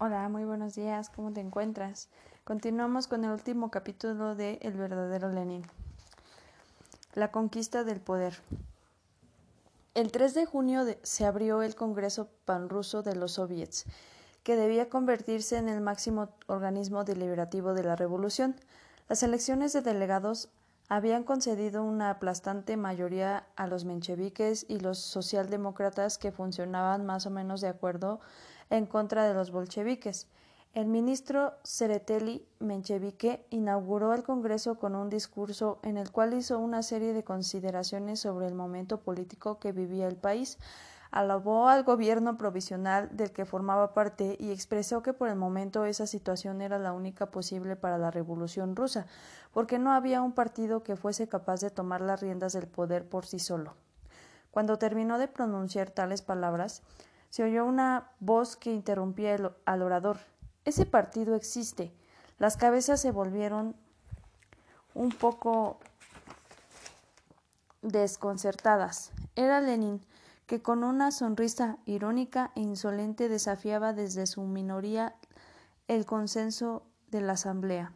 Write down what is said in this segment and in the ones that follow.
Hola, muy buenos días, ¿cómo te encuentras? Continuamos con el último capítulo de El verdadero Lenin. La conquista del poder. El 3 de junio se abrió el Congreso Panruso de los Soviets, que debía convertirse en el máximo organismo deliberativo de la revolución. Las elecciones de delegados habían concedido una aplastante mayoría a los mencheviques y los socialdemócratas que funcionaban más o menos de acuerdo en contra de los bolcheviques. El ministro Sereteli Menchevique inauguró el Congreso con un discurso en el cual hizo una serie de consideraciones sobre el momento político que vivía el país, alabó al gobierno provisional del que formaba parte y expresó que por el momento esa situación era la única posible para la revolución rusa, porque no había un partido que fuese capaz de tomar las riendas del poder por sí solo. Cuando terminó de pronunciar tales palabras, se oyó una voz que interrumpía al orador. Ese partido existe. Las cabezas se volvieron un poco desconcertadas. Era Lenin, que con una sonrisa irónica e insolente desafiaba desde su minoría el consenso de la Asamblea.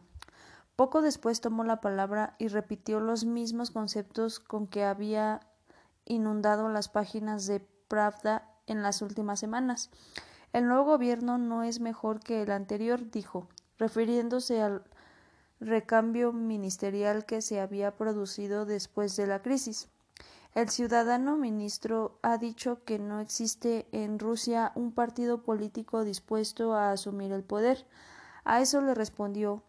Poco después tomó la palabra y repitió los mismos conceptos con que había inundado las páginas de Pravda en las últimas semanas. El nuevo gobierno no es mejor que el anterior, dijo, refiriéndose al recambio ministerial que se había producido después de la crisis. El ciudadano ministro ha dicho que no existe en Rusia un partido político dispuesto a asumir el poder. A eso le respondió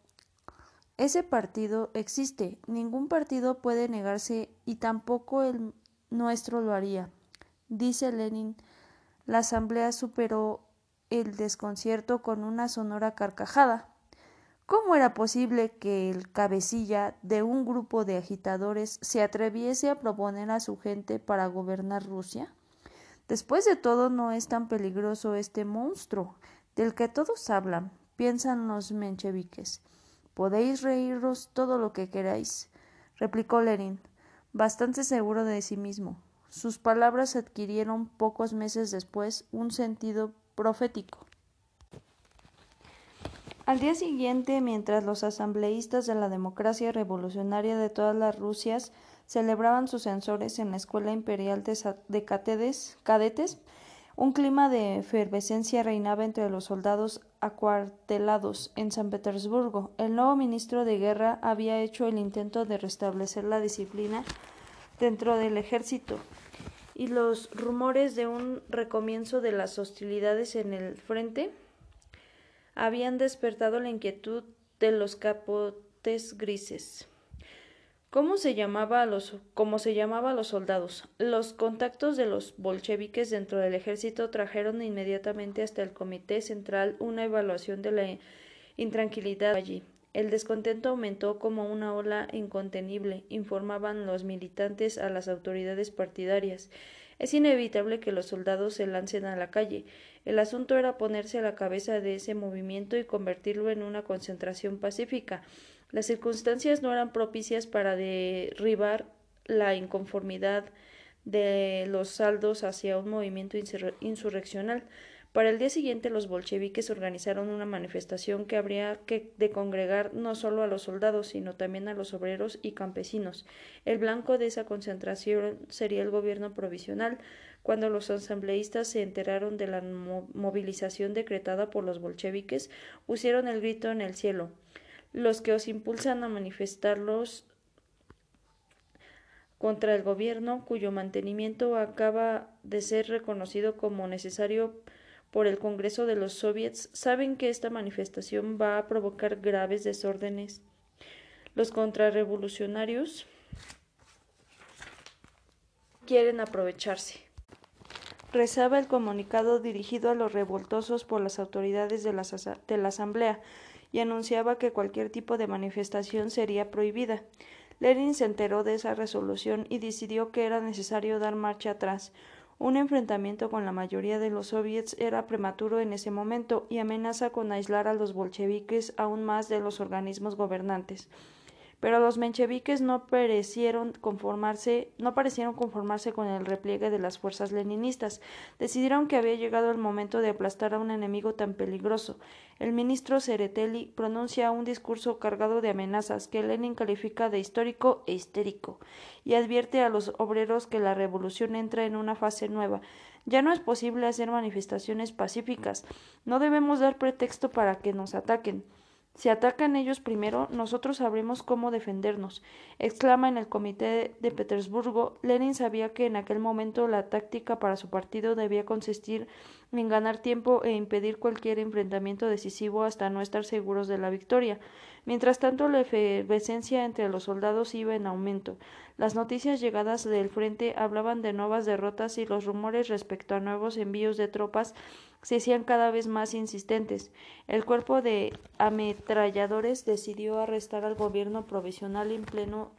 Ese partido existe. Ningún partido puede negarse y tampoco el nuestro lo haría. Dice Lenin la asamblea superó el desconcierto con una sonora carcajada. ¿Cómo era posible que el cabecilla de un grupo de agitadores se atreviese a proponer a su gente para gobernar Rusia? Después de todo, no es tan peligroso este monstruo del que todos hablan, piensan los mencheviques. Podéis reíros todo lo que queráis, replicó Lenin, bastante seguro de sí mismo. Sus palabras adquirieron pocos meses después un sentido profético. Al día siguiente, mientras los asambleístas de la democracia revolucionaria de todas las Rusias celebraban sus censores en la Escuela Imperial de Cadetes, un clima de efervescencia reinaba entre los soldados acuartelados en San Petersburgo. El nuevo ministro de Guerra había hecho el intento de restablecer la disciplina dentro del ejército y los rumores de un recomienzo de las hostilidades en el frente habían despertado la inquietud de los capotes grises. ¿Cómo se llamaba a los, como se llamaba a los soldados? Los contactos de los bolcheviques dentro del ejército trajeron inmediatamente hasta el Comité Central una evaluación de la intranquilidad allí. El descontento aumentó como una ola incontenible, informaban los militantes a las autoridades partidarias. Es inevitable que los soldados se lancen a la calle. El asunto era ponerse a la cabeza de ese movimiento y convertirlo en una concentración pacífica. Las circunstancias no eran propicias para derribar la inconformidad de los saldos hacia un movimiento insurreccional. Para el día siguiente los bolcheviques organizaron una manifestación que habría que de congregar no solo a los soldados, sino también a los obreros y campesinos. El blanco de esa concentración sería el gobierno provisional. Cuando los asambleístas se enteraron de la movilización decretada por los bolcheviques, pusieron el grito en el cielo. Los que os impulsan a manifestarlos contra el gobierno, cuyo mantenimiento acaba de ser reconocido como necesario por el Congreso de los Soviets saben que esta manifestación va a provocar graves desórdenes. Los contrarrevolucionarios quieren aprovecharse. Rezaba el comunicado dirigido a los revoltosos por las autoridades de la, de la Asamblea y anunciaba que cualquier tipo de manifestación sería prohibida. Lenin se enteró de esa resolución y decidió que era necesario dar marcha atrás. Un enfrentamiento con la mayoría de los soviets era prematuro en ese momento y amenaza con aislar a los bolcheviques aún más de los organismos gobernantes. Pero los mencheviques no parecieron conformarse, no parecieron conformarse con el repliegue de las fuerzas leninistas. Decidieron que había llegado el momento de aplastar a un enemigo tan peligroso. El ministro Sereteli pronuncia un discurso cargado de amenazas que Lenin califica de histórico e histérico y advierte a los obreros que la revolución entra en una fase nueva. Ya no es posible hacer manifestaciones pacíficas. No debemos dar pretexto para que nos ataquen. Si atacan ellos primero, nosotros sabremos cómo defendernos. exclama en el comité de Petersburgo. Lenin sabía que en aquel momento la táctica para su partido debía consistir en ganar tiempo e impedir cualquier enfrentamiento decisivo hasta no estar seguros de la victoria. Mientras tanto, la efervescencia entre los soldados iba en aumento. Las noticias llegadas del frente hablaban de nuevas derrotas y los rumores respecto a nuevos envíos de tropas se hacían cada vez más insistentes. El cuerpo de ametralladores decidió arrestar al gobierno provisional en pleno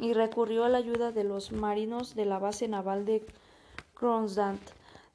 y recurrió a la ayuda de los marinos de la base naval de Kronstadt.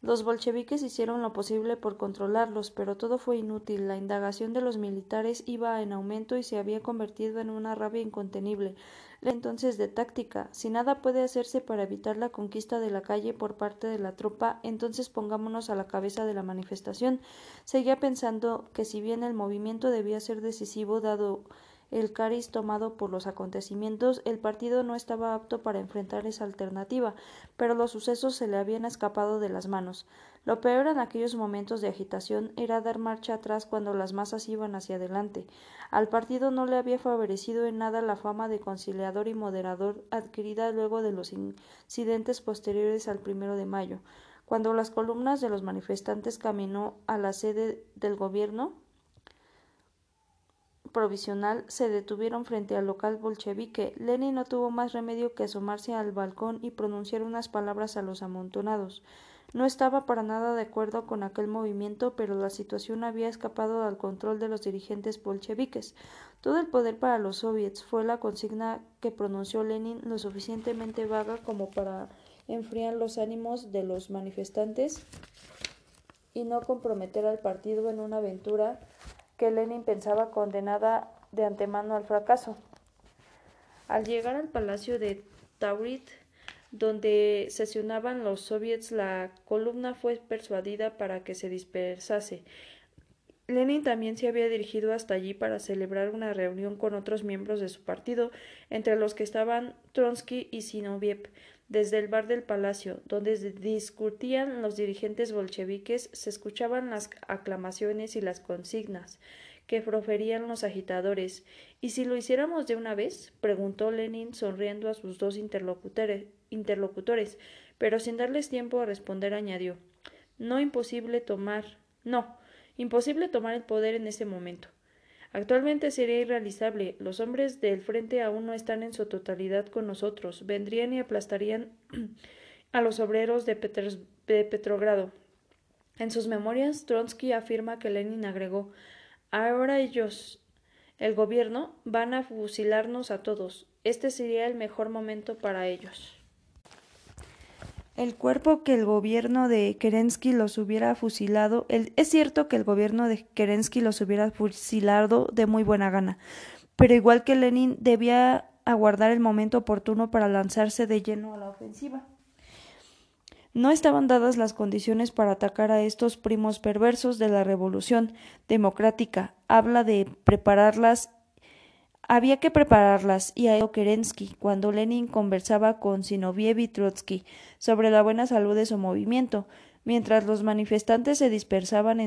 Los bolcheviques hicieron lo posible por controlarlos, pero todo fue inútil. La indagación de los militares iba en aumento y se había convertido en una rabia incontenible. Entonces de táctica. Si nada puede hacerse para evitar la conquista de la calle por parte de la tropa, entonces pongámonos a la cabeza de la manifestación. Seguía pensando que si bien el movimiento debía ser decisivo dado el cariz tomado por los acontecimientos, el partido no estaba apto para enfrentar esa alternativa, pero los sucesos se le habían escapado de las manos. Lo peor en aquellos momentos de agitación era dar marcha atrás cuando las masas iban hacia adelante. Al partido no le había favorecido en nada la fama de conciliador y moderador adquirida luego de los incidentes posteriores al primero de mayo. Cuando las columnas de los manifestantes caminó a la sede del gobierno, provisional se detuvieron frente al local bolchevique. Lenin no tuvo más remedio que asomarse al balcón y pronunciar unas palabras a los amontonados. No estaba para nada de acuerdo con aquel movimiento, pero la situación había escapado al control de los dirigentes bolcheviques. Todo el poder para los soviets fue la consigna que pronunció Lenin lo suficientemente vaga como para enfriar los ánimos de los manifestantes y no comprometer al partido en una aventura que Lenin pensaba condenada de antemano al fracaso. Al llegar al palacio de Taurit, donde sesionaban los soviets, la columna fue persuadida para que se dispersase. Lenin también se había dirigido hasta allí para celebrar una reunión con otros miembros de su partido, entre los que estaban Tronsky y Zinoviev. Desde el bar del palacio, donde discutían los dirigentes bolcheviques, se escuchaban las aclamaciones y las consignas que proferían los agitadores. ¿Y si lo hiciéramos de una vez? preguntó Lenin sonriendo a sus dos interlocutores, pero sin darles tiempo a responder añadió No imposible tomar no, imposible tomar el poder en ese momento. Actualmente sería irrealizable. Los hombres del frente aún no están en su totalidad con nosotros. Vendrían y aplastarían a los obreros de, Petrogrado. En sus memorias, Tronsky afirma que Lenin agregó Ahora ellos, el gobierno, van a fusilarnos a todos. Este sería el mejor momento para ellos. El cuerpo que el gobierno de Kerensky los hubiera fusilado, es cierto que el gobierno de Kerensky los hubiera fusilado de muy buena gana, pero igual que Lenin debía aguardar el momento oportuno para lanzarse de lleno a la ofensiva. No estaban dadas las condiciones para atacar a estos primos perversos de la revolución democrática. Habla de prepararlas había que prepararlas, y a Kerensky, cuando Lenin conversaba con Zinoviev y Trotsky sobre la buena salud de su movimiento, mientras los manifestantes se dispersaban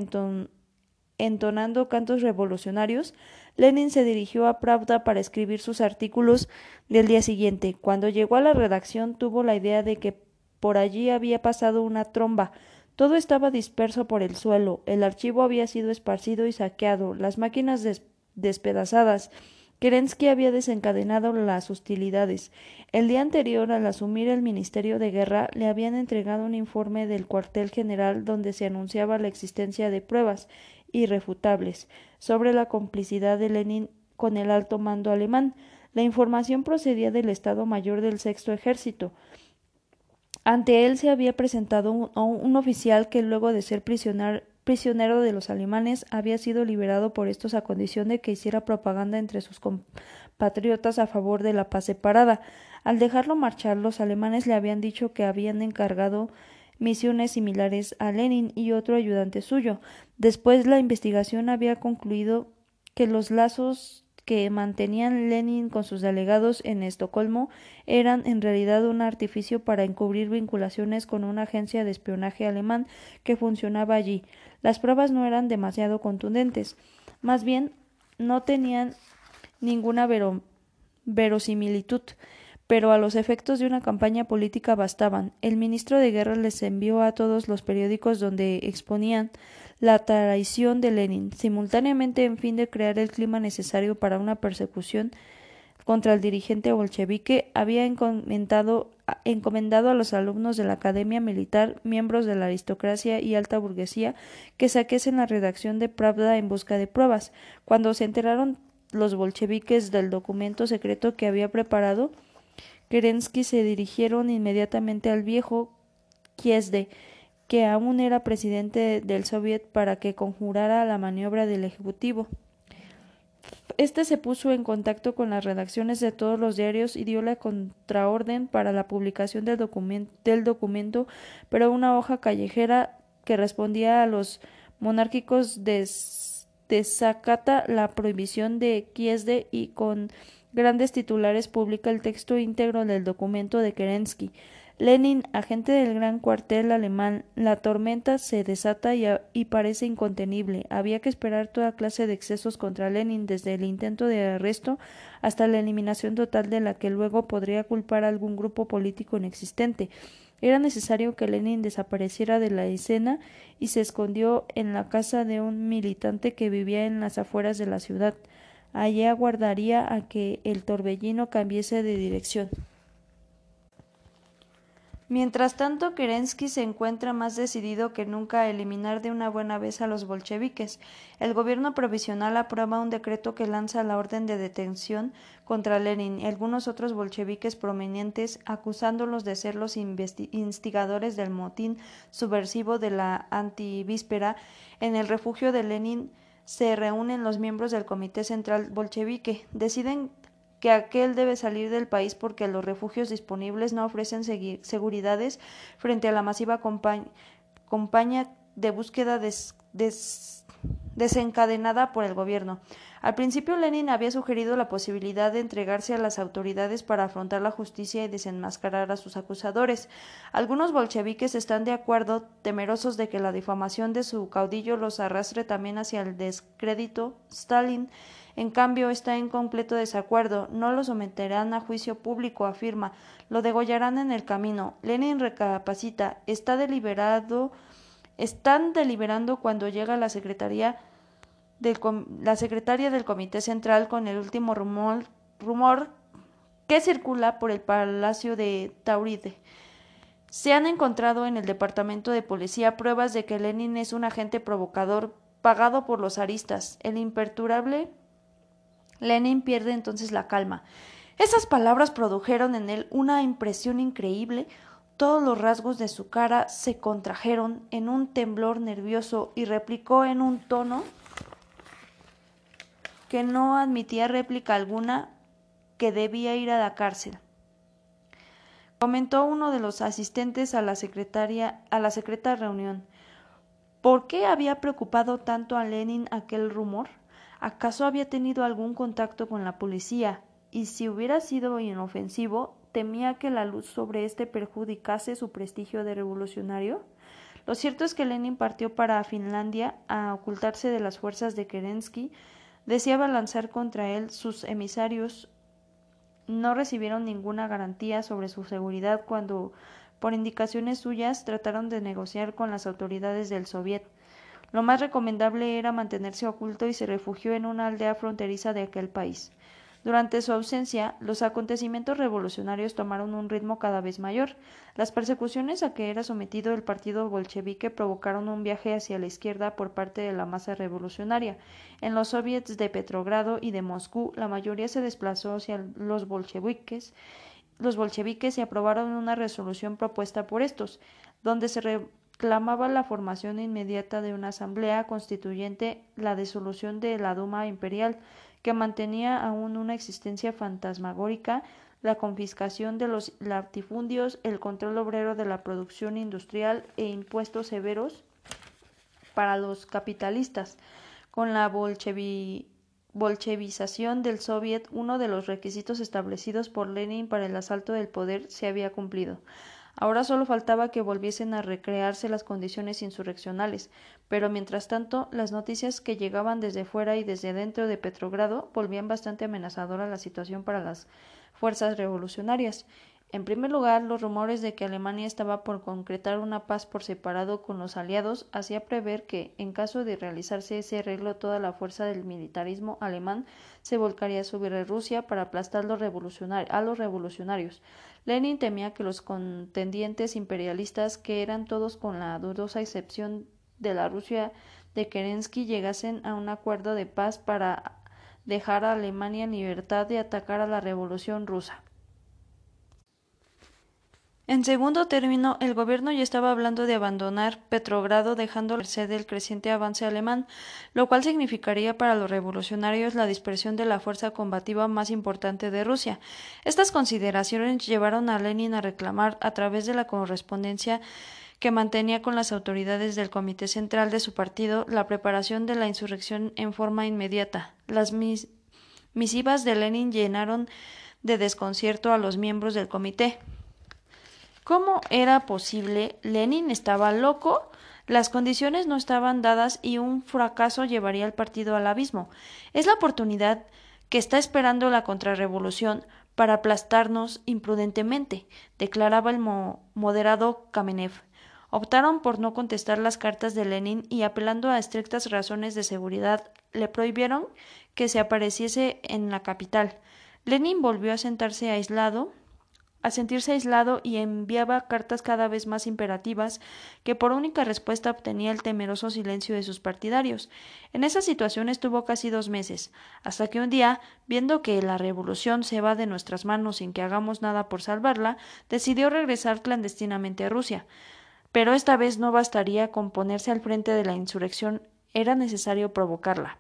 entonando cantos revolucionarios, Lenin se dirigió a Pravda para escribir sus artículos del día siguiente. Cuando llegó a la redacción tuvo la idea de que por allí había pasado una tromba. Todo estaba disperso por el suelo, el archivo había sido esparcido y saqueado, las máquinas despedazadas, Kerensky había desencadenado las hostilidades. El día anterior, al asumir el Ministerio de Guerra, le habían entregado un informe del cuartel general donde se anunciaba la existencia de pruebas irrefutables sobre la complicidad de Lenin con el alto mando alemán. La información procedía del Estado Mayor del Sexto Ejército. Ante él se había presentado un, oficial que luego de ser prisionero prisionero de los alemanes, había sido liberado por estos a condición de que hiciera propaganda entre sus patriotas a favor de la paz separada. Al dejarlo marchar, los alemanes le habían dicho que habían encargado misiones similares a Lenin y otro ayudante suyo. Después la investigación había concluido que los lazos que mantenían Lenin con sus delegados en Estocolmo eran en realidad un artificio para encubrir vinculaciones con una agencia de espionaje alemán que funcionaba allí. Las pruebas no eran demasiado contundentes, más bien no tenían ninguna verosimilitud pero a los efectos de una campaña política bastaban. El ministro de Guerra les envió a todos los periódicos donde exponían la traición de Lenin, simultáneamente en fin de crear el clima necesario para una persecución contra el dirigente bolchevique, había encomendado, a los alumnos de la Academia Militar, miembros de la aristocracia y alta burguesía, que saquesen la redacción de Pravda en busca de pruebas. Cuando se enteraron los bolcheviques del documento secreto que había preparado, Kerensky se dirigieron inmediatamente al viejo Kiesde, que aún era presidente del Soviet, para que conjurara la maniobra del Ejecutivo. Este se puso en contacto con las redacciones de todos los diarios y dio la contraorden para la publicación del, documento, pero una hoja callejera que respondía a los monárquicos desacata la prohibición de Kiesde y con grandes titulares publica el texto íntegro del documento de Kerensky. Lenin, agente del gran cuartel alemán, la tormenta se desata y, y, parece incontenible. Había que esperar toda clase de excesos contra Lenin, desde el intento de arresto hasta la eliminación total de la que luego podría culpar a algún grupo político inexistente. Era necesario que Lenin desapareciera de la escena y se escondió en la casa de un militante que vivía en las afueras de la ciudad. Allí aguardaría a que el torbellino cambiase de dirección. Mientras tanto, Kerensky se encuentra más decidido que nunca a eliminar de una buena vez a los bolcheviques. El gobierno provisional aprueba un decreto que lanza la orden de detención contra Lenin y algunos otros bolcheviques prominentes, acusándolos de ser los instigadores del motín subversivo de la antivíspera en el refugio de Lenin se reúnen los miembros del Comité Central Bolchevique. Deciden que aquel debe salir del país porque los refugios disponibles no ofrecen seguridades frente a la masiva campaña de búsqueda desencadenada por el gobierno. Al principio Lenin había sugerido la posibilidad de entregarse a las autoridades para afrontar la justicia y desenmascarar a sus acusadores. Algunos bolcheviques están de acuerdo, temerosos de que la difamación de su caudillo los arrastre también hacia el descrédito. Stalin, en cambio, está en completo desacuerdo. No lo someterán a juicio público, afirma. Lo degollarán en el camino. Lenin recapacita. Está deliberado. Están deliberando cuando llega la Secretaría la secretaria del Comité Central con el último rumor, rumor que circula por el Palacio de Tauride. Se han encontrado en el Departamento de Policía pruebas de que Lenin es un agente provocador pagado por los aristas. El imperturbable Lenin pierde entonces la calma. Esas palabras produjeron en él una impresión increíble. Todos los rasgos de su cara se contrajeron en un temblor nervioso y replicó en un tono que no admitía réplica alguna que debía ir a la cárcel. Comentó uno de los asistentes a la secretaria a la secreta reunión. ¿Por qué había preocupado tanto a Lenin aquel rumor? ¿Acaso había tenido algún contacto con la policía? Y si hubiera sido inofensivo, temía que la luz sobre éste perjudicase su prestigio de revolucionario. Lo cierto es que Lenin partió para Finlandia a ocultarse de las fuerzas de Kerensky deseaba lanzar contra él sus emisarios no recibieron ninguna garantía sobre su seguridad cuando, por indicaciones suyas, trataron de negociar con las autoridades del Soviet. Lo más recomendable era mantenerse oculto y se refugió en una aldea fronteriza de aquel país. Durante su ausencia, los acontecimientos revolucionarios tomaron un ritmo cada vez mayor. Las persecuciones a que era sometido el partido bolchevique provocaron un viaje hacia la izquierda por parte de la masa revolucionaria. En los soviets de Petrogrado y de Moscú, la mayoría se desplazó hacia los bolcheviques. Los bolcheviques y aprobaron una resolución propuesta por estos, donde se reclamaba la formación inmediata de una asamblea constituyente, la disolución de la Duma imperial, que mantenía aún una existencia fantasmagórica, la confiscación de los latifundios, el control obrero de la producción industrial e impuestos severos para los capitalistas. Con la bolchevización del Soviet, uno de los requisitos establecidos por Lenin para el asalto del poder se había cumplido. Ahora solo faltaba que volviesen a recrearse las condiciones insurreccionales, pero mientras tanto las noticias que llegaban desde fuera y desde dentro de Petrogrado volvían bastante amenazadora la situación para las fuerzas revolucionarias. En primer lugar, los rumores de que Alemania estaba por concretar una paz por separado con los aliados hacía prever que, en caso de realizarse ese arreglo, toda la fuerza del militarismo alemán se volcaría sobre Rusia para aplastar a los revolucionarios. Lenin temía que los contendientes imperialistas, que eran todos con la dudosa excepción de la Rusia de Kerensky, llegasen a un acuerdo de paz para dejar a Alemania en libertad de atacar a la revolución rusa. En segundo término, el gobierno ya estaba hablando de abandonar Petrogrado dejando merced del creciente avance alemán, lo cual significaría para los revolucionarios la dispersión de la fuerza combativa más importante de Rusia. Estas consideraciones llevaron a Lenin a reclamar, a través de la correspondencia que mantenía con las autoridades del Comité Central de su partido, la preparación de la insurrección en forma inmediata. Las misivas de Lenin llenaron de desconcierto a los miembros del comité. ¿Cómo era posible? Lenin estaba loco. Las condiciones no estaban dadas y un fracaso llevaría al partido al abismo. Es la oportunidad que está esperando la contrarrevolución para aplastarnos imprudentemente, declaraba el moderado Kamenev. Optaron por no contestar las cartas de Lenin y apelando a estrictas razones de seguridad le prohibieron que se apareciese en la capital. Lenin volvió a sentarse aislado a sentirse aislado y enviaba cartas cada vez más imperativas que por única respuesta obtenía el temeroso silencio de sus partidarios. En esa situación estuvo casi dos meses, hasta que un día, viendo que la revolución se va de nuestras manos sin que hagamos nada por salvarla, decidió regresar clandestinamente a Rusia. Pero esta vez no bastaría con ponerse al frente de la insurrección, era necesario provocarla.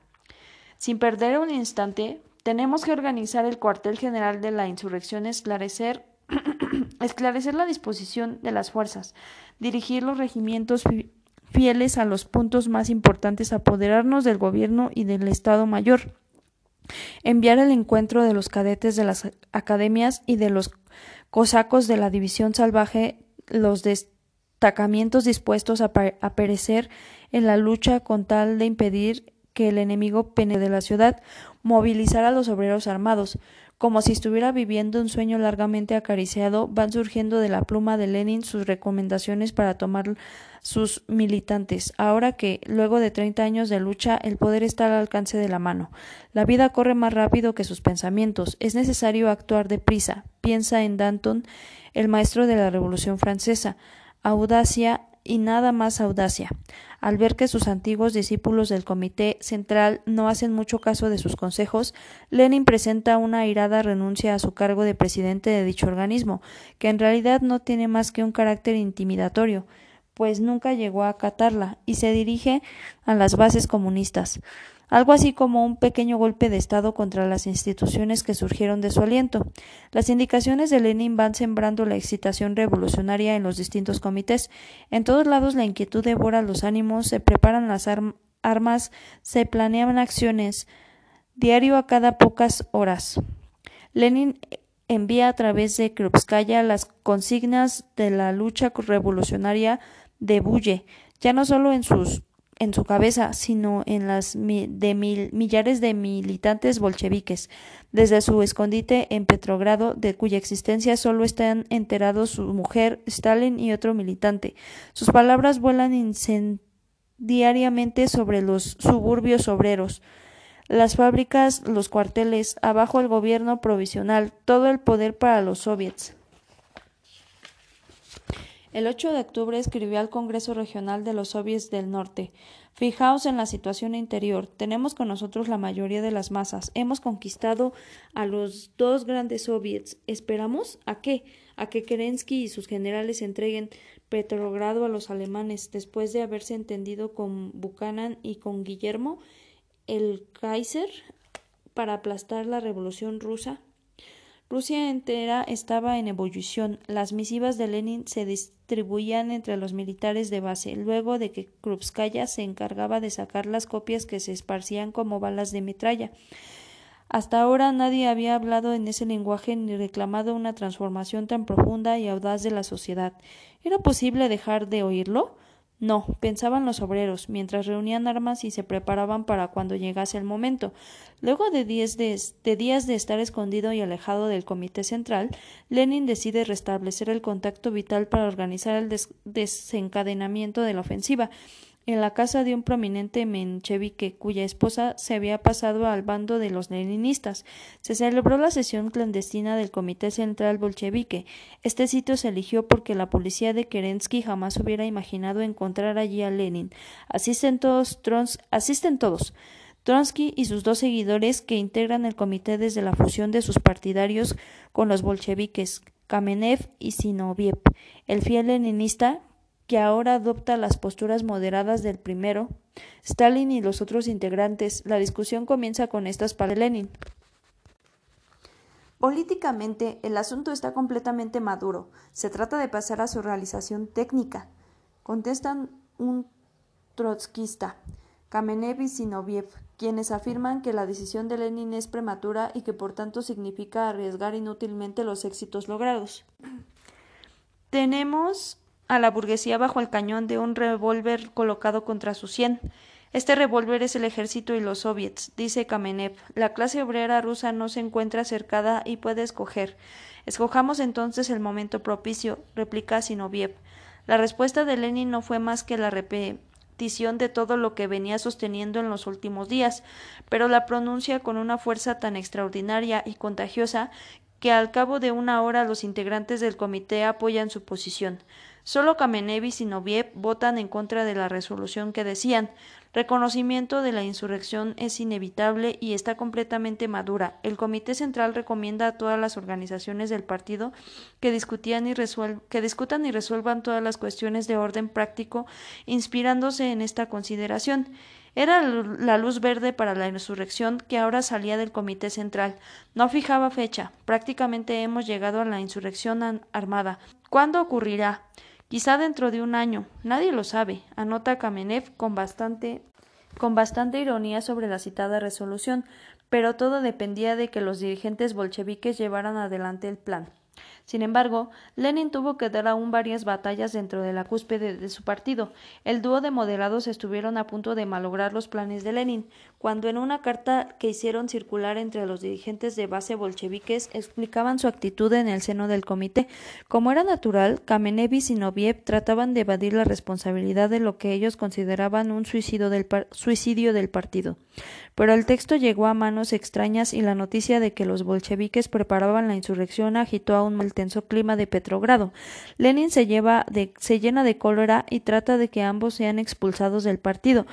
Sin perder un instante, tenemos que organizar el cuartel general de la insurrección, esclarecer esclarecer la disposición de las fuerzas, dirigir los regimientos fieles a los puntos más importantes, apoderarnos del gobierno y del Estado Mayor, enviar el encuentro de los cadetes de las academias y de los cosacos de la división salvaje, los destacamientos dispuestos a, perecer en la lucha con tal de impedir que el enemigo penetre de la ciudad, movilizar a los obreros armados, como si estuviera viviendo un sueño largamente acariciado, van surgiendo de la pluma de Lenin sus recomendaciones para tomar sus militantes, ahora que, luego de treinta años de lucha, el poder está al alcance de la mano. La vida corre más rápido que sus pensamientos. Es necesario actuar deprisa. Piensa en Danton, el maestro de la Revolución Francesa. Audacia y nada más audacia. Al ver que sus antiguos discípulos del Comité Central no hacen mucho caso de sus consejos, Lenin presenta una airada renuncia a su cargo de presidente de dicho organismo, que en realidad no tiene más que un carácter intimidatorio, pues nunca llegó a acatarla, y se dirige a las bases comunistas algo así como un pequeño golpe de Estado contra las instituciones que surgieron de su aliento. Las indicaciones de Lenin van sembrando la excitación revolucionaria en los distintos comités. En todos lados la inquietud devora los ánimos, se preparan las armas, se planean acciones, diario a cada pocas horas. Lenin envía a través de Krupskaya las consignas de la lucha revolucionaria de Bulle, ya no solo en sus en su cabeza, sino en las de mil, millares de militantes bolcheviques, desde su escondite en Petrogrado, de cuya existencia solo están enterados su mujer, Stalin y otro militante. Sus palabras vuelan incendiariamente sobre los suburbios obreros, las fábricas, los cuarteles, abajo el gobierno provisional, todo el poder para los soviets. El 8 de octubre escribió al Congreso Regional de los Soviets del Norte Fijaos en la situación interior. Tenemos con nosotros la mayoría de las masas. Hemos conquistado a los dos grandes soviets. ¿Esperamos? ¿A qué? A que Kerensky y sus generales entreguen Petrogrado a los alemanes después de haberse entendido con Buchanan y con Guillermo, el Kaiser para aplastar la revolución rusa? Rusia entera estaba en ebullición. Las misivas de Lenin se distribuían entre los militares de base, luego de que Krupskaya se encargaba de sacar las copias que se esparcían como balas de metralla. Hasta ahora nadie había hablado en ese lenguaje ni reclamado una transformación tan profunda y audaz de la sociedad. ¿Era posible dejar de oírlo? No, pensaban los obreros, mientras reunían armas y se preparaban para cuando llegase el momento. Luego de, diez de, días de estar escondido y alejado del Comité Central, Lenin decide restablecer el contacto vital para organizar el desencadenamiento de la ofensiva en la casa de un prominente menchevique cuya esposa se había pasado al bando de los leninistas. Se celebró la sesión clandestina del Comité Central Bolchevique. Este sitio se eligió porque la policía de Kerensky jamás hubiera imaginado encontrar allí a Lenin. Asisten todos, Trons asisten todos. Tronsky y sus dos seguidores que integran el comité desde la fusión de sus partidarios con los bolcheviques, Kamenev y Sinoviev. El fiel leninista que ahora adopta las posturas moderadas del primero, Stalin y los otros integrantes. La discusión comienza con estas para Lenin. Políticamente, el asunto está completamente maduro. Se trata de pasar a su realización técnica. Contestan un trotskista, Kamenev y Sinoviev, quienes afirman que la decisión de Lenin es prematura y que por tanto significa arriesgar inútilmente los éxitos logrados. Tenemos a la burguesía bajo el cañón de un revólver colocado contra su sien. Este revólver es el ejército y los soviets, dice Kamenev. La clase obrera rusa no se encuentra cercada y puede escoger. Escojamos entonces el momento propicio, replica Sinoviev. La respuesta de Lenin no fue más que la repetición de todo lo que venía sosteniendo en los últimos días, pero la pronuncia con una fuerza tan extraordinaria y contagiosa que al cabo de una hora los integrantes del comité apoyan su posición. Solo Kamenev y Sinoviev votan en contra de la resolución que decían reconocimiento de la insurrección es inevitable y está completamente madura. El Comité Central recomienda a todas las organizaciones del partido que, discutían y que discutan y resuelvan todas las cuestiones de orden práctico, inspirándose en esta consideración. Era la luz verde para la insurrección que ahora salía del Comité Central. No fijaba fecha. Prácticamente hemos llegado a la insurrección armada. ¿Cuándo ocurrirá? Quizá dentro de un año. Nadie lo sabe, anota Kamenev con bastante con bastante ironía sobre la citada resolución, pero todo dependía de que los dirigentes bolcheviques llevaran adelante el plan. Sin embargo, Lenin tuvo que dar aún varias batallas dentro de la cúspide de su partido. El dúo de moderados estuvieron a punto de malograr los planes de Lenin, cuando en una carta que hicieron circular entre los dirigentes de base bolcheviques explicaban su actitud en el seno del comité. Como era natural, Kamenev y Sinoviev trataban de evadir la responsabilidad de lo que ellos consideraban un suicidio del, suicidio del partido. Pero el texto llegó a manos extrañas y la noticia de que los bolcheviques preparaban la insurrección agitó aún el tenso clima de Petrogrado. Lenin se, se llena de cólera y trata de que ambos sean expulsados del partido.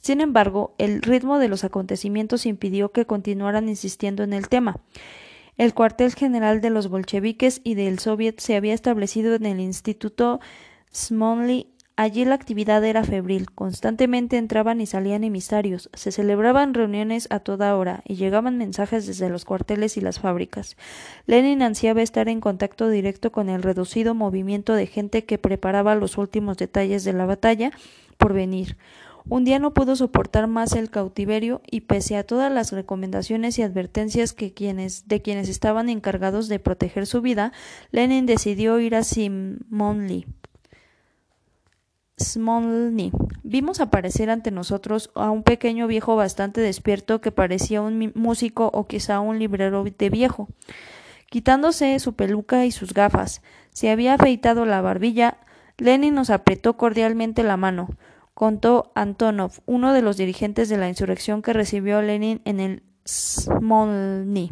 Sin embargo, el ritmo de los acontecimientos impidió que continuaran insistiendo en el tema. El cuartel general de los bolcheviques y del soviet se había establecido en el Instituto Smolny Allí la actividad era febril, constantemente entraban y salían emisarios, se celebraban reuniones a toda hora y llegaban mensajes desde los cuarteles y las fábricas. Lenin ansiaba estar en contacto directo con el reducido movimiento de gente que preparaba los últimos detalles de la batalla por venir. Un día no pudo soportar más el cautiverio y pese a todas las recomendaciones y advertencias de quienes estaban encargados de proteger su vida, Lenin decidió ir a Simonli Smolny. Vimos aparecer ante nosotros a un pequeño viejo bastante despierto que parecía un músico o quizá un librero de viejo. Quitándose su peluca y sus gafas, se había afeitado la barbilla. Lenin nos apretó cordialmente la mano. Contó Antonov, uno de los dirigentes de la insurrección que recibió Lenin en el Smolny.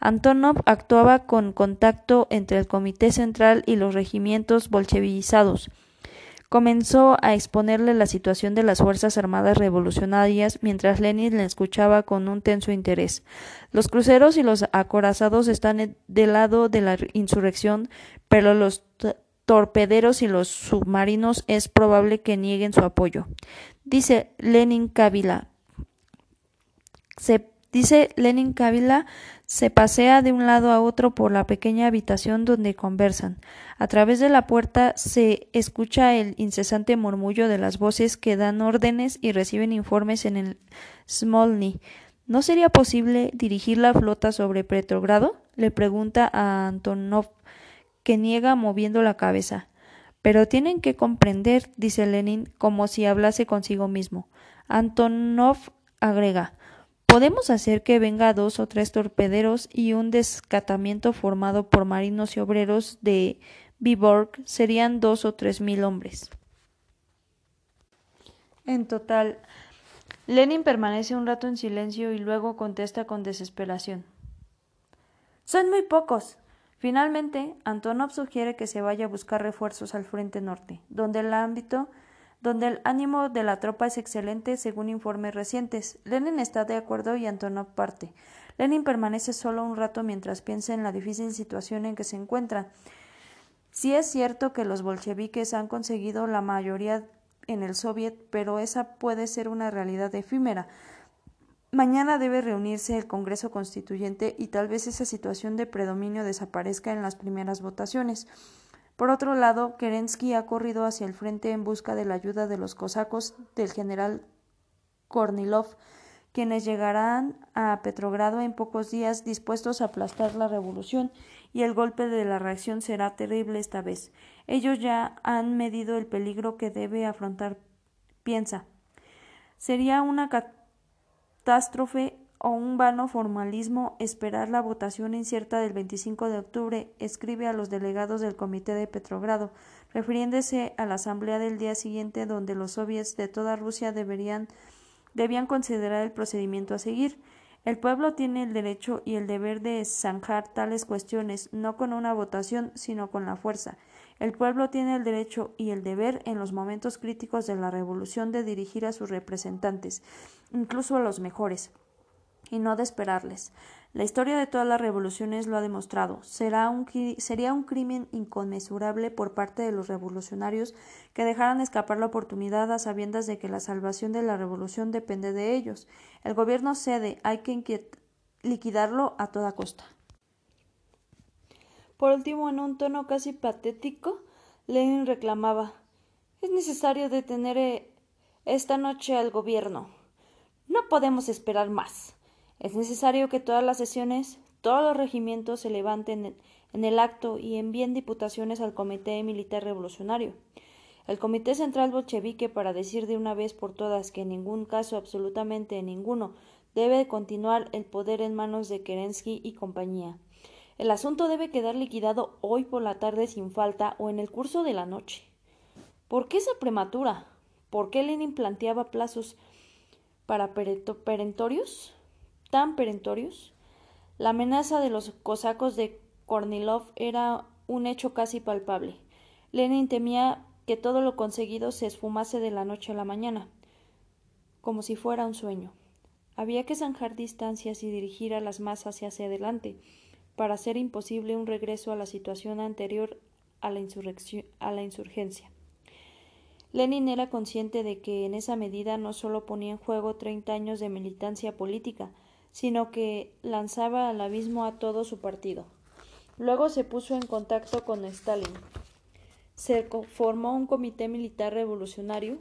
Antonov actuaba con contacto entre el Comité Central y los regimientos bolchevizados comenzó a exponerle la situación de las Fuerzas Armadas Revolucionarias mientras Lenin le escuchaba con un tenso interés. Los cruceros y los acorazados están del lado de la insurrección, pero los torpederos y los submarinos es probable que nieguen su apoyo. Dice Lenin Kabila Dice Lenin Kabila se pasea de un lado a otro por la pequeña habitación donde conversan. A través de la puerta se escucha el incesante murmullo de las voces que dan órdenes y reciben informes en el Smolny. ¿No sería posible dirigir la flota sobre Petrogrado? le pregunta a Antonov, que niega moviendo la cabeza. Pero tienen que comprender, dice Lenin, como si hablase consigo mismo. Antonov agrega Podemos hacer que venga dos o tres torpederos y un descatamiento formado por marinos y obreros de Viborg serían dos o tres mil hombres. En total, Lenin permanece un rato en silencio y luego contesta con desesperación. Son muy pocos. Finalmente, Antonov sugiere que se vaya a buscar refuerzos al frente norte, donde el ámbito donde el ánimo de la tropa es excelente según informes recientes. Lenin está de acuerdo y Antonov parte. Lenin permanece solo un rato mientras piensa en la difícil situación en que se encuentra. Sí es cierto que los bolcheviques han conseguido la mayoría en el soviet, pero esa puede ser una realidad efímera. Mañana debe reunirse el Congreso Constituyente y tal vez esa situación de predominio desaparezca en las primeras votaciones. Por otro lado, Kerensky ha corrido hacia el frente en busca de la ayuda de los cosacos del general Kornilov, quienes llegarán a Petrogrado en pocos días dispuestos a aplastar la revolución, y el golpe de la reacción será terrible esta vez. Ellos ya han medido el peligro que debe afrontar. Piensa. Sería una catástrofe o un vano formalismo esperar la votación incierta del 25 de octubre, escribe a los delegados del Comité de Petrogrado, refiriéndose a la asamblea del día siguiente donde los soviets de toda Rusia deberían debían considerar el procedimiento a seguir. El pueblo tiene el derecho y el deber de zanjar tales cuestiones, no con una votación, sino con la fuerza. El pueblo tiene el derecho y el deber, en los momentos críticos de la revolución, de dirigir a sus representantes, incluso a los mejores y no de esperarles. La historia de todas las revoluciones lo ha demostrado. Será un, sería un crimen inconmensurable por parte de los revolucionarios que dejaran escapar la oportunidad a sabiendas de que la salvación de la revolución depende de ellos. El gobierno cede, hay que liquidarlo a toda costa. Por último, en un tono casi patético, Lenin reclamaba Es necesario detener eh, esta noche al gobierno. No podemos esperar más. Es necesario que todas las sesiones, todos los regimientos se levanten en el acto y envíen diputaciones al Comité Militar Revolucionario. El Comité Central Bolchevique, para decir de una vez por todas que en ningún caso, absolutamente en ninguno, debe continuar el poder en manos de Kerensky y compañía. El asunto debe quedar liquidado hoy por la tarde sin falta o en el curso de la noche. ¿Por qué esa prematura? ¿Por qué Lenin planteaba plazos para perentorios? Tan perentorios? La amenaza de los cosacos de Kornilov era un hecho casi palpable. Lenin temía que todo lo conseguido se esfumase de la noche a la mañana, como si fuera un sueño. Había que zanjar distancias y dirigir a las masas hacia adelante, para hacer imposible un regreso a la situación anterior a la, a la insurgencia. Lenin era consciente de que en esa medida no solo ponía en juego treinta años de militancia política, sino que lanzaba al abismo a todo su partido. Luego se puso en contacto con Stalin. Se formó un comité militar revolucionario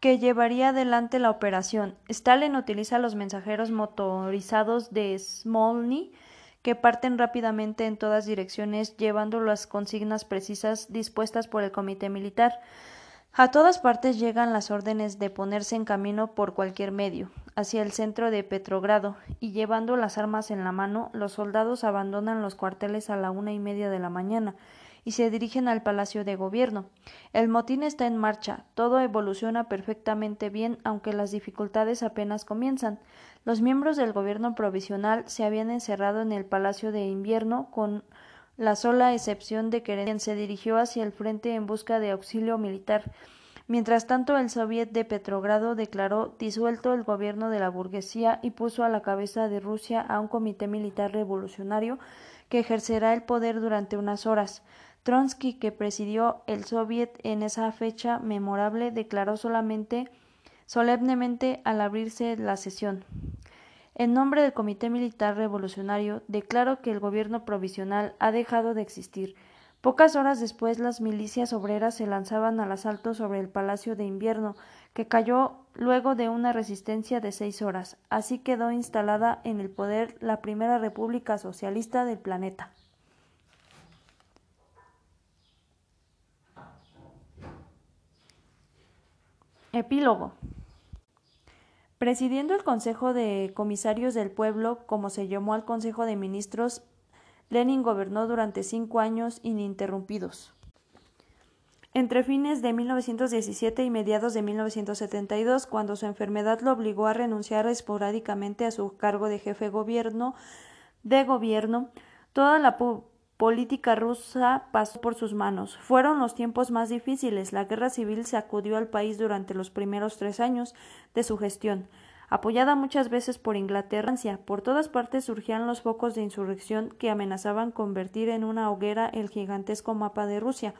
que llevaría adelante la operación. Stalin utiliza los mensajeros motorizados de Smolny que parten rápidamente en todas direcciones llevando las consignas precisas dispuestas por el comité militar. A todas partes llegan las órdenes de ponerse en camino por cualquier medio hacia el centro de Petrogrado, y llevando las armas en la mano, los soldados abandonan los cuarteles a la una y media de la mañana y se dirigen al Palacio de Gobierno. El motín está en marcha, todo evoluciona perfectamente bien, aunque las dificultades apenas comienzan. Los miembros del gobierno provisional se habían encerrado en el Palacio de Invierno con la sola excepción de que se dirigió hacia el frente en busca de auxilio militar. Mientras tanto, el Soviet de Petrogrado declaró disuelto el gobierno de la burguesía y puso a la cabeza de Rusia a un comité militar revolucionario que ejercerá el poder durante unas horas. Tronsky, que presidió el Soviet en esa fecha memorable, declaró solamente solemnemente al abrirse la sesión. En nombre del Comité Militar Revolucionario, declaro que el gobierno provisional ha dejado de existir. Pocas horas después, las milicias obreras se lanzaban al asalto sobre el Palacio de Invierno, que cayó luego de una resistencia de seis horas. Así quedó instalada en el poder la primera república socialista del planeta. Epílogo. Presidiendo el Consejo de Comisarios del Pueblo, como se llamó al Consejo de Ministros, Lenin gobernó durante cinco años ininterrumpidos. Entre fines de 1917 y mediados de 1972, cuando su enfermedad lo obligó a renunciar esporádicamente a su cargo de jefe gobierno, de gobierno, toda la política rusa pasó por sus manos. Fueron los tiempos más difíciles. La guerra civil sacudió al país durante los primeros tres años de su gestión. Apoyada muchas veces por Inglaterra, por todas partes surgían los focos de insurrección que amenazaban convertir en una hoguera el gigantesco mapa de Rusia.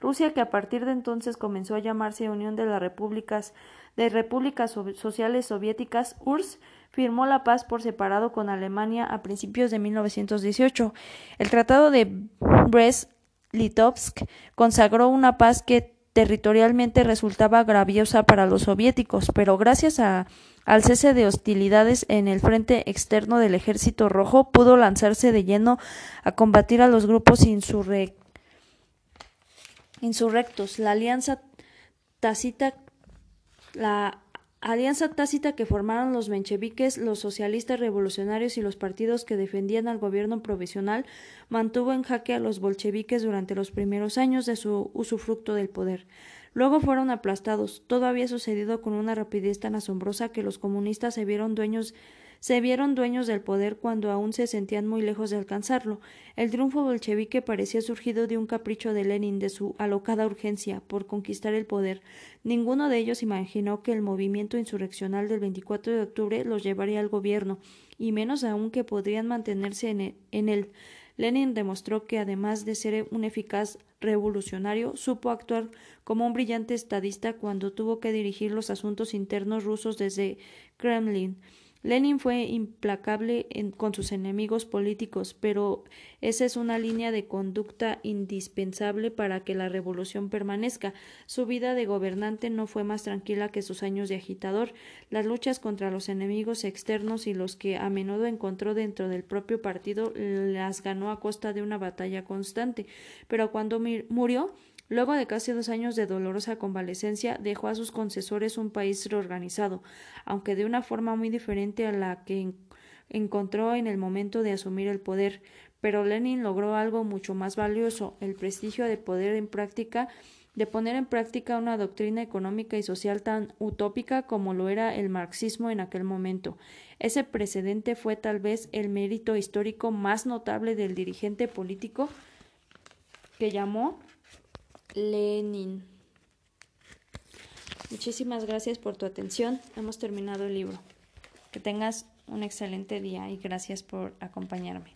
Rusia, que a partir de entonces comenzó a llamarse Unión de las Repúblicas de Repúblicas Sociales Soviéticas, URSS, firmó la paz por separado con Alemania a principios de 1918. El Tratado de Brest-Litovsk consagró una paz que territorialmente resultaba graviosa para los soviéticos, pero gracias al cese de hostilidades en el frente externo del Ejército Rojo pudo lanzarse de lleno a combatir a los grupos insurrectos. La alianza tácita la alianza tácita que formaron los mencheviques, los socialistas revolucionarios y los partidos que defendían al gobierno provisional mantuvo en jaque a los bolcheviques durante los primeros años de su usufructo del poder. Luego fueron aplastados. Todo había sucedido con una rapidez tan asombrosa que los comunistas se vieron dueños se vieron dueños del poder cuando aún se sentían muy lejos de alcanzarlo. El triunfo bolchevique parecía surgido de un capricho de Lenin, de su alocada urgencia por conquistar el poder. Ninguno de ellos imaginó que el movimiento insurreccional del 24 de octubre los llevaría al gobierno, y menos aún que podrían mantenerse en e-, él. Lenin demostró que, además de ser un eficaz revolucionario, supo actuar como un brillante estadista cuando tuvo que dirigir los asuntos internos rusos desde Kremlin. Lenin fue implacable con sus enemigos políticos, pero esa es una línea de conducta indispensable para que la revolución permanezca. Su vida de gobernante no fue más tranquila que sus años de agitador. Las luchas contra los enemigos externos y los que a menudo encontró dentro del propio partido las ganó a costa de una batalla constante. Pero cuando murió, Luego de casi dos años de dolorosa convalecencia, dejó a sus concesores un país reorganizado, aunque de una forma muy diferente a la que encontró en el momento de asumir el poder. Pero Lenin logró algo mucho más valioso, el prestigio de poder en práctica de poner en práctica una doctrina económica y social tan utópica como lo era el marxismo en aquel momento. Ese precedente fue tal vez el mérito histórico más notable del dirigente político que llamó Lenin. Muchísimas gracias por tu atención. Hemos terminado el libro. Que tengas un excelente día y gracias por acompañarme.